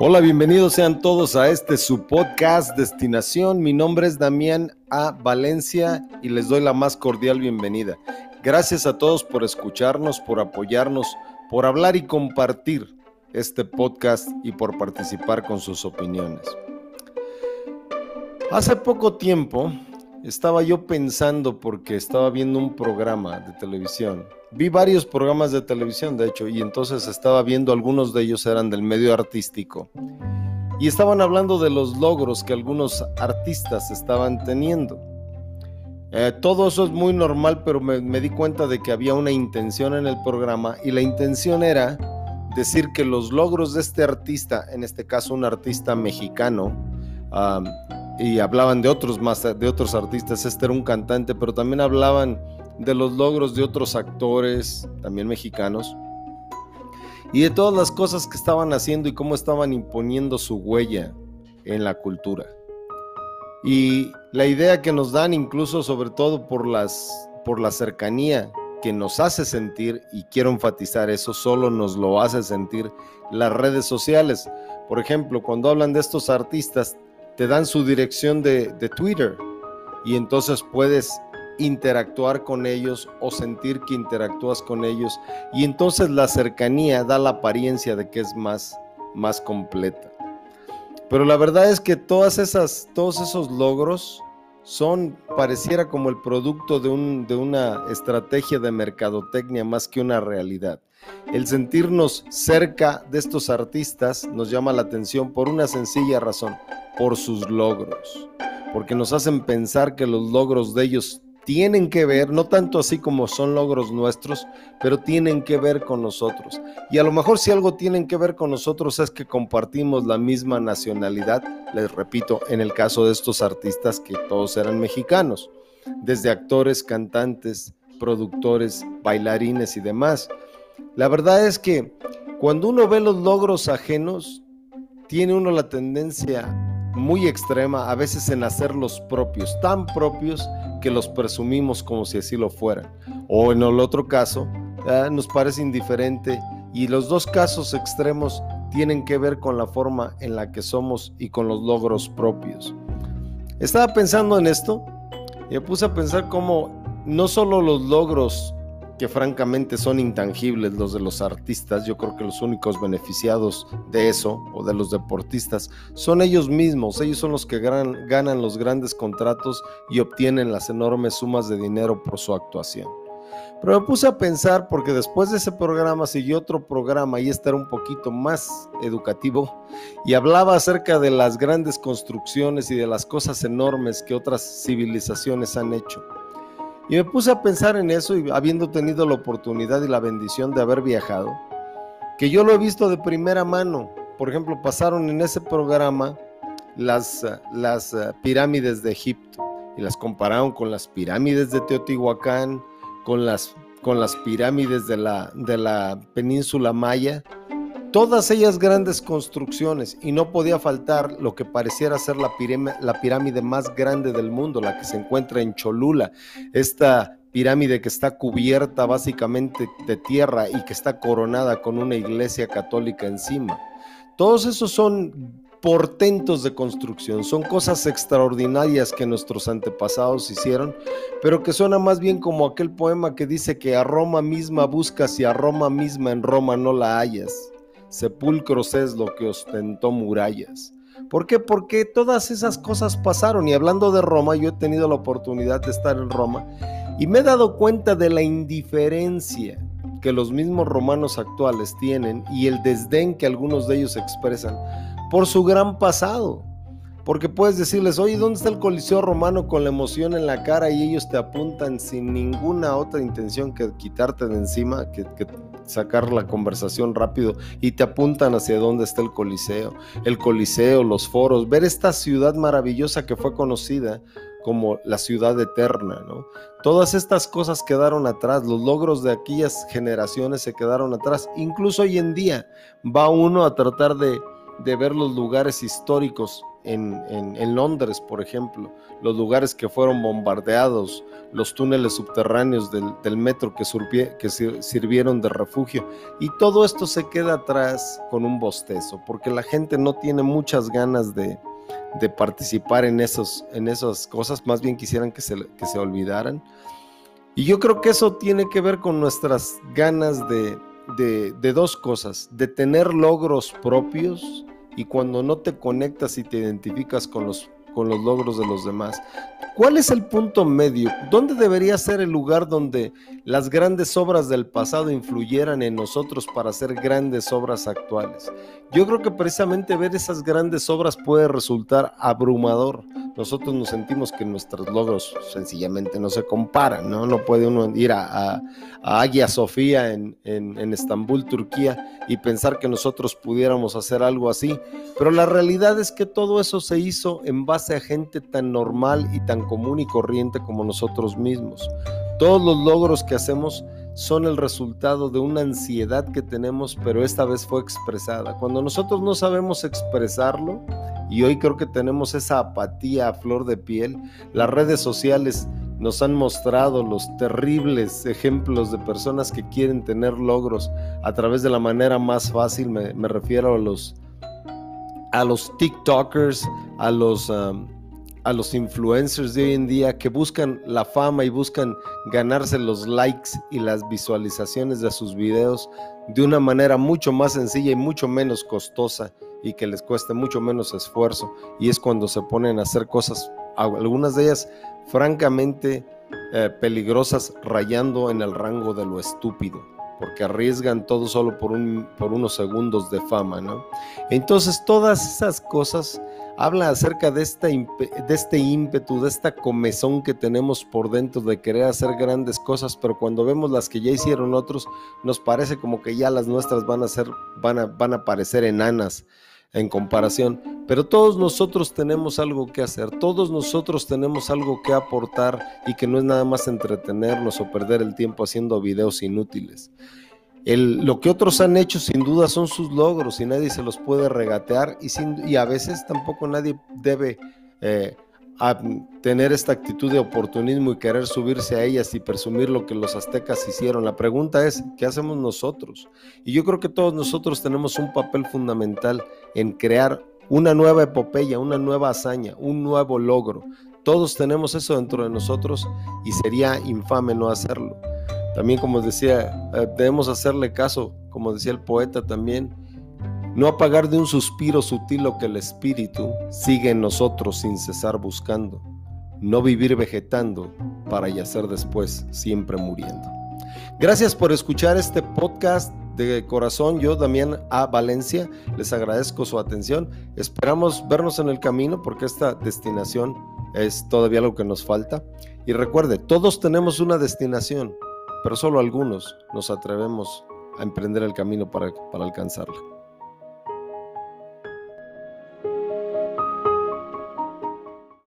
Hola, bienvenidos sean todos a este su podcast Destinación. Mi nombre es Damián A. Valencia y les doy la más cordial bienvenida. Gracias a todos por escucharnos, por apoyarnos, por hablar y compartir este podcast y por participar con sus opiniones. Hace poco tiempo estaba yo pensando porque estaba viendo un programa de televisión. Vi varios programas de televisión, de hecho, y entonces estaba viendo algunos de ellos eran del medio artístico. Y estaban hablando de los logros que algunos artistas estaban teniendo. Eh, todo eso es muy normal, pero me, di cuenta de que había una intención en el programa y la intención era decir que los logros de este artista, en este caso un artista mexicano, y hablaban de otros más, de otros artistas. Este era un cantante, pero también hablaban de los logros de otros actores, también mexicanos, y de todas las cosas que estaban haciendo y cómo estaban imponiendo su huella en la cultura. Y la idea que nos dan, incluso sobre todo por, las, por la cercanía que nos hace sentir, y quiero enfatizar eso, solo nos lo hace sentir las redes sociales. Por ejemplo, cuando hablan de estos artistas, te dan su dirección de, Twitter y entonces puedes interactuar con ellos o sentir que interactúas con ellos y entonces la cercanía da la apariencia de que es más, más completa. Pero la verdad es que todas esas, todos esos logros son, pareciera como el producto de, un, de una estrategia de mercadotecnia más que una realidad. El sentirnos cerca de estos artistas nos llama la atención por una sencilla razón por sus logros, porque nos hacen pensar que los logros de ellos tienen que ver, no tanto así como son logros nuestros, pero tienen que ver con nosotros. Y a lo mejor si algo tienen que ver con nosotros es que compartimos la misma nacionalidad, les repito, en el caso de estos artistas que todos eran mexicanos, desde actores, cantantes, productores, bailarines y demás. La verdad es que cuando uno ve los logros ajenos, tiene uno la tendencia muy extrema, a veces en hacer los propios, tan propios que los presumimos como si así lo fueran. O en el otro caso, nos parece indiferente y los dos casos extremos tienen que ver con la forma en la que somos y con los logros propios. Estaba pensando en esto y me puse a pensar cómo no solo los logros que francamente son intangibles los de los artistas. Yo creo que los únicos beneficiados de eso o de los deportistas son ellos mismos. Ellos son los que ganan, los grandes contratos y obtienen las enormes sumas de dinero por su actuación. Pero me puse a pensar porque después de ese programa siguió otro programa y este era un poquito más educativo y hablaba acerca de las grandes construcciones y de las cosas enormes que otras civilizaciones han hecho. Y me puse a pensar en eso y habiendo tenido la oportunidad y la bendición de haber viajado, que yo lo he visto de primera mano. Por ejemplo, pasaron en ese programa las, las eh, pirámides de Egipto y las compararon con las pirámides de Teotihuacán, con las, con las pirámides de la, de la península maya Todas ellas grandes construcciones y no podía faltar lo que pareciera ser la pirámide, más grande del mundo, la que se encuentra en Cholula, esta pirámide que está cubierta básicamente de tierra y que está coronada con una iglesia católica encima. Todos esos son portentos de construcción, son cosas extraordinarias que nuestros antepasados hicieron, pero que suena más bien como aquel poema que dice que a Roma misma buscas y a Roma misma en Roma no la hallas sepulcros es lo que ostentó murallas. ¿Por qué? Porque todas esas cosas pasaron. Y hablando de Roma, yo he tenido la oportunidad de estar en Roma y me he dado cuenta de la indiferencia que los mismos romanos actuales tienen y el desdén que algunos de ellos expresan por su gran pasado. Porque puedes decirles, oye, ¿dónde está el Coliseo romano con la emoción en la cara? Y ellos te apuntan sin ninguna otra intención que quitarte de encima, que, sacar la conversación rápido y te apuntan hacia dónde está el Coliseo. El Coliseo, los foros, ver esta ciudad maravillosa que fue conocida como la ciudad eterna, ¿no? Todas estas cosas quedaron atrás, los logros de aquellas generaciones se quedaron atrás. Incluso hoy en día va uno a tratar de, de ver los lugares históricos en, Londres, por ejemplo, los lugares que fueron bombardeados, los túneles subterráneos del, metro que, que sirvieron de refugio. Y todo esto se queda atrás con un bostezo, porque la gente no tiene muchas ganas de, participar en, esos, en esas cosas, más bien quisieran que se, que se olvidaran. Y yo creo que eso tiene que ver con nuestras ganas de, de, dos cosas, de tener logros propios y cuando no te conectas y te identificas con los, con los logros de los demás. ¿Cuál es el punto medio? ¿Dónde debería ser el lugar donde las grandes obras del pasado influyeran en nosotros para hacer grandes obras actuales? Yo creo que precisamente ver esas grandes obras puede resultar abrumador. Nosotros nos sentimos que nuestros logros sencillamente no se comparan, ¿no? No puede uno ir a, a, Agia Sofía en, en, Estambul, Turquía, y pensar que nosotros pudiéramos hacer algo así. Pero la realidad es que todo eso se hizo en base a gente tan normal y tan común y corriente como nosotros mismos. Todos los logros que hacemos son el resultado de una ansiedad que tenemos, pero esta vez fue expresada. Cuando nosotros no sabemos expresarlo, y hoy creo que tenemos esa apatía a flor de piel, las redes sociales nos han mostrado los terribles ejemplos de personas que quieren tener logros a través de la manera más fácil, me, refiero a los, a los TikTokers, a los... Um, a los influencers de hoy en día que buscan la fama y buscan ganarse los likes y las visualizaciones de sus videos de una manera mucho más sencilla y mucho menos costosa y que les cueste mucho menos esfuerzo. Y es cuando se ponen a hacer cosas, algunas de ellas francamente eh, peligrosas, rayando en el rango de lo estúpido porque arriesgan todo solo por, un, por unos segundos de fama, ¿no? Entonces todas esas cosas hablan acerca de este ímpetu, de esta comezón que tenemos por dentro de querer hacer grandes cosas, pero cuando vemos las que ya hicieron otros, nos parece como que ya las nuestras van a ser, van a, van a parecer enanas en comparación, pero todos nosotros tenemos algo que hacer, todos nosotros tenemos algo que aportar y que no es nada más entretenernos o perder el tiempo haciendo videos inútiles. El, lo que otros han hecho sin duda son sus logros y nadie se los puede regatear y, a veces tampoco nadie debe eh, tener esta actitud de oportunismo y querer subirse a ellas y presumir lo que los aztecas hicieron. La pregunta es, ¿qué hacemos nosotros? Y yo creo que todos nosotros tenemos un papel fundamental en crear una nueva epopeya, una nueva hazaña, un nuevo logro. Todos tenemos eso dentro de nosotros y sería infame no hacerlo. También como decía, eh, debemos hacerle caso, como decía el poeta también, no apagar de un suspiro sutil lo que el espíritu sigue en nosotros sin cesar buscando, no vivir vegetando para yacer después siempre muriendo. Gracias por escuchar este podcast de corazón. Yo, Damián A. Valencia, les agradezco su atención. Esperamos vernos en el camino porque esta destinación es todavía lo que nos falta. Y recuerde, todos tenemos una destinación, pero solo algunos nos atrevemos a emprender el camino para, para alcanzarla.